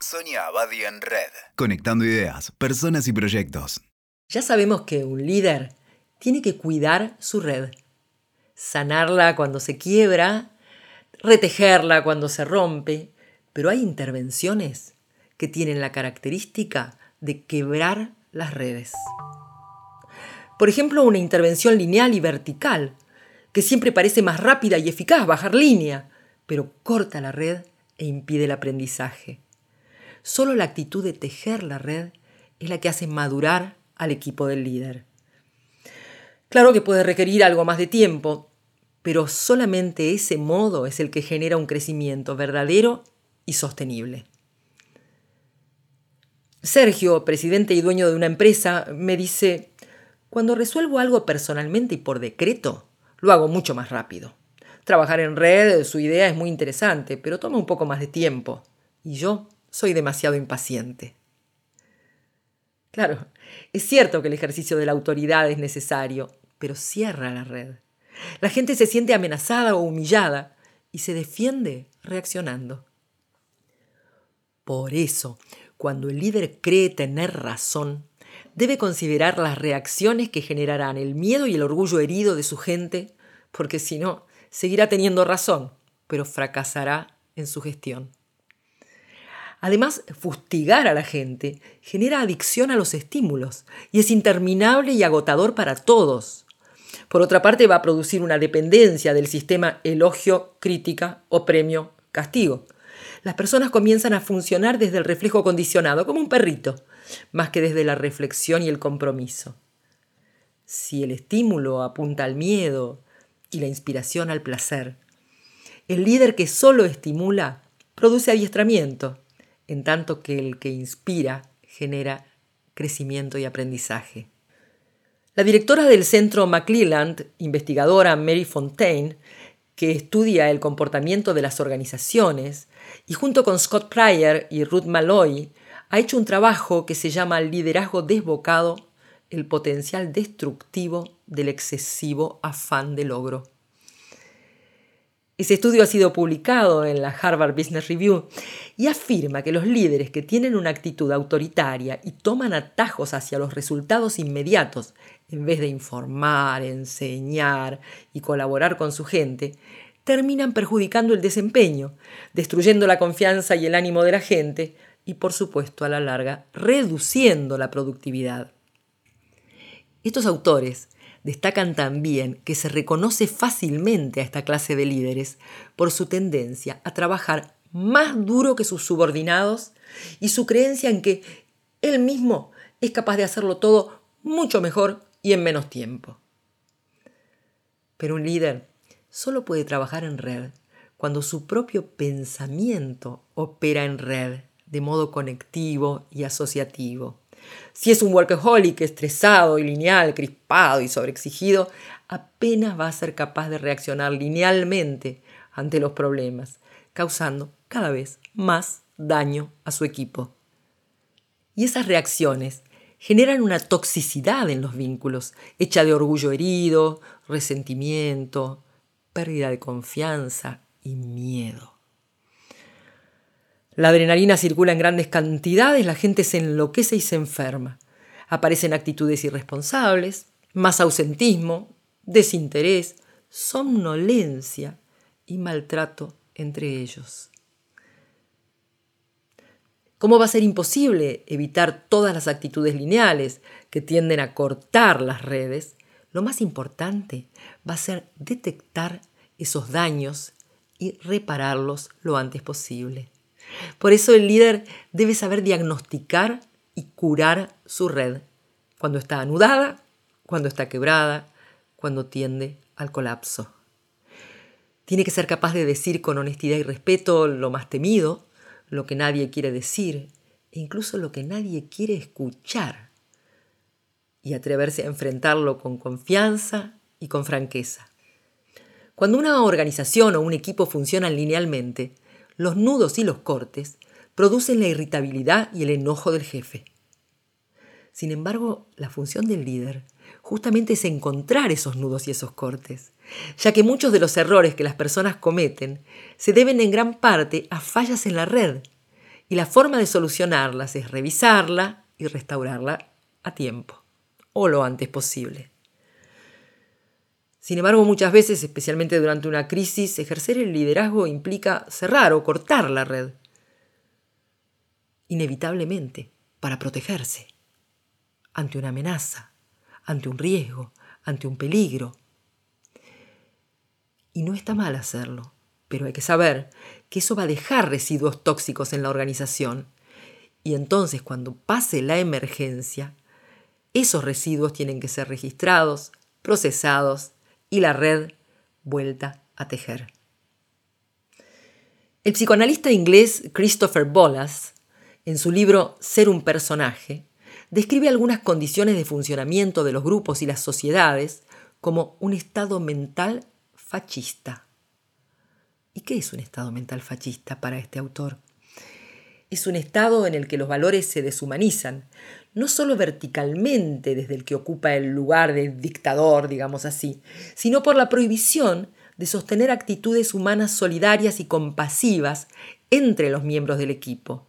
Sonia Abadi en Red. Conectando ideas, personas y proyectos. Ya sabemos que un líder tiene que cuidar su red, sanarla cuando se quiebra, retejerla cuando se rompe, pero hay intervenciones que tienen la característica de quebrar las redes. Por ejemplo, una intervención lineal y vertical, que siempre parece más rápida y eficaz bajar línea, pero corta la red e impide el aprendizaje. Solo la actitud de tejer la red es la que hace madurar al equipo del líder. Claro que puede requerir algo más de tiempo, pero solamente ese modo es el que genera un crecimiento verdadero y sostenible. Sergio, presidente y dueño de una empresa, me dice, cuando resuelvo algo personalmente y por decreto, lo hago mucho más rápido. Trabajar en red, su idea es muy interesante, pero toma un poco más de tiempo. Y yo soy demasiado impaciente. Claro, es cierto que el ejercicio de la autoridad es necesario, pero cierra la red. La gente se siente amenazada o humillada y se defiende reaccionando. Por eso, cuando el líder cree tener razón, debe considerar las reacciones que generarán el miedo y el orgullo herido de su gente, porque si no, seguirá teniendo razón, pero fracasará en su gestión. Además, fustigar a la gente genera adicción a los estímulos y es interminable y agotador para todos. Por otra parte, va a producir una dependencia del sistema elogio, crítica o premio, castigo. Las personas comienzan a funcionar desde el reflejo condicionado, como un perrito, más que desde la reflexión y el compromiso. Si el estímulo apunta al miedo y la inspiración al placer, el líder que solo estimula produce adiestramiento en tanto que el que inspira genera crecimiento y aprendizaje. La directora del centro McClelland, investigadora Mary Fontaine, que estudia el comportamiento de las organizaciones, y junto con Scott Pryor y Ruth Malloy, ha hecho un trabajo que se llama Liderazgo desbocado, el potencial destructivo del excesivo afán de logro. Ese estudio ha sido publicado en la Harvard Business Review y afirma que los líderes que tienen una actitud autoritaria y toman atajos hacia los resultados inmediatos, en vez de informar, enseñar y colaborar con su gente, terminan perjudicando el desempeño, destruyendo la confianza y el ánimo de la gente y, por supuesto, a la larga, reduciendo la productividad. Estos autores Destacan también que se reconoce fácilmente a esta clase de líderes por su tendencia a trabajar más duro que sus subordinados y su creencia en que él mismo es capaz de hacerlo todo mucho mejor y en menos tiempo. Pero un líder solo puede trabajar en red cuando su propio pensamiento opera en red de modo conectivo y asociativo. Si es un workaholic estresado y lineal, crispado y sobreexigido, apenas va a ser capaz de reaccionar linealmente ante los problemas, causando cada vez más daño a su equipo. Y esas reacciones generan una toxicidad en los vínculos, hecha de orgullo herido, resentimiento, pérdida de confianza y miedo. La adrenalina circula en grandes cantidades, la gente se enloquece y se enferma. Aparecen actitudes irresponsables, más ausentismo, desinterés, somnolencia y maltrato entre ellos. ¿Cómo va a ser imposible evitar todas las actitudes lineales que tienden a cortar las redes? Lo más importante va a ser detectar esos daños y repararlos lo antes posible. Por eso el líder debe saber diagnosticar y curar su red, cuando está anudada, cuando está quebrada, cuando tiende al colapso. Tiene que ser capaz de decir con honestidad y respeto lo más temido, lo que nadie quiere decir e incluso lo que nadie quiere escuchar y atreverse a enfrentarlo con confianza y con franqueza. Cuando una organización o un equipo funcionan linealmente, los nudos y los cortes producen la irritabilidad y el enojo del jefe. Sin embargo, la función del líder justamente es encontrar esos nudos y esos cortes, ya que muchos de los errores que las personas cometen se deben en gran parte a fallas en la red y la forma de solucionarlas es revisarla y restaurarla a tiempo o lo antes posible. Sin embargo, muchas veces, especialmente durante una crisis, ejercer el liderazgo implica cerrar o cortar la red. Inevitablemente, para protegerse. Ante una amenaza, ante un riesgo, ante un peligro. Y no está mal hacerlo, pero hay que saber que eso va a dejar residuos tóxicos en la organización. Y entonces, cuando pase la emergencia, esos residuos tienen que ser registrados, procesados y la red vuelta a tejer. El psicoanalista inglés Christopher Bolas, en su libro Ser un personaje, describe algunas condiciones de funcionamiento de los grupos y las sociedades como un estado mental fascista. ¿Y qué es un estado mental fascista para este autor? Es un estado en el que los valores se deshumanizan, no solo verticalmente desde el que ocupa el lugar de dictador, digamos así, sino por la prohibición de sostener actitudes humanas solidarias y compasivas entre los miembros del equipo.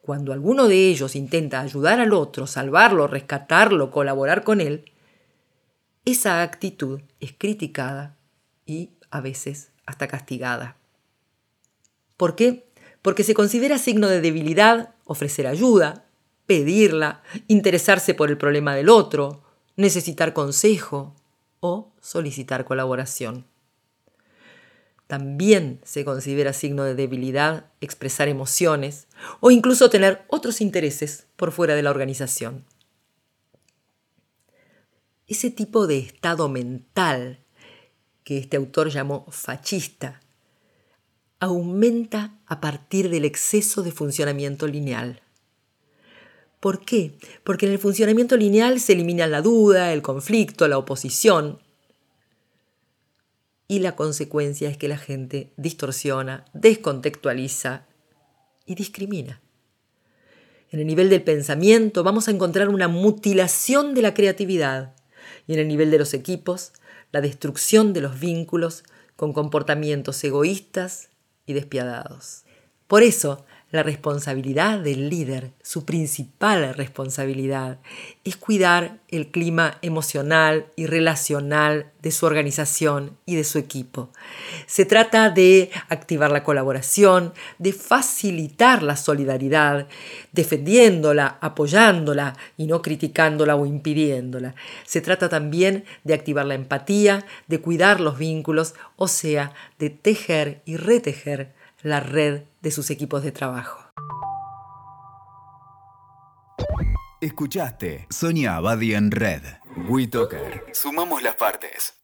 Cuando alguno de ellos intenta ayudar al otro, salvarlo, rescatarlo, colaborar con él, esa actitud es criticada y a veces hasta castigada. ¿Por qué? Porque se considera signo de debilidad ofrecer ayuda, pedirla, interesarse por el problema del otro, necesitar consejo o solicitar colaboración. También se considera signo de debilidad expresar emociones o incluso tener otros intereses por fuera de la organización. Ese tipo de estado mental que este autor llamó fascista aumenta a partir del exceso de funcionamiento lineal. ¿Por qué? Porque en el funcionamiento lineal se elimina la duda, el conflicto, la oposición. Y la consecuencia es que la gente distorsiona, descontextualiza y discrimina. En el nivel del pensamiento vamos a encontrar una mutilación de la creatividad y en el nivel de los equipos la destrucción de los vínculos con comportamientos egoístas y despiadados. Por eso, la responsabilidad del líder, su principal responsabilidad, es cuidar el clima emocional y relacional de su organización y de su equipo. Se trata de activar la colaboración, de facilitar la solidaridad, defendiéndola, apoyándola y no criticándola o impidiéndola. Se trata también de activar la empatía, de cuidar los vínculos, o sea, de tejer y retejer la red de sus equipos de trabajo. Escuchaste Sonia Abadi en Red. WeToker. Sumamos las partes.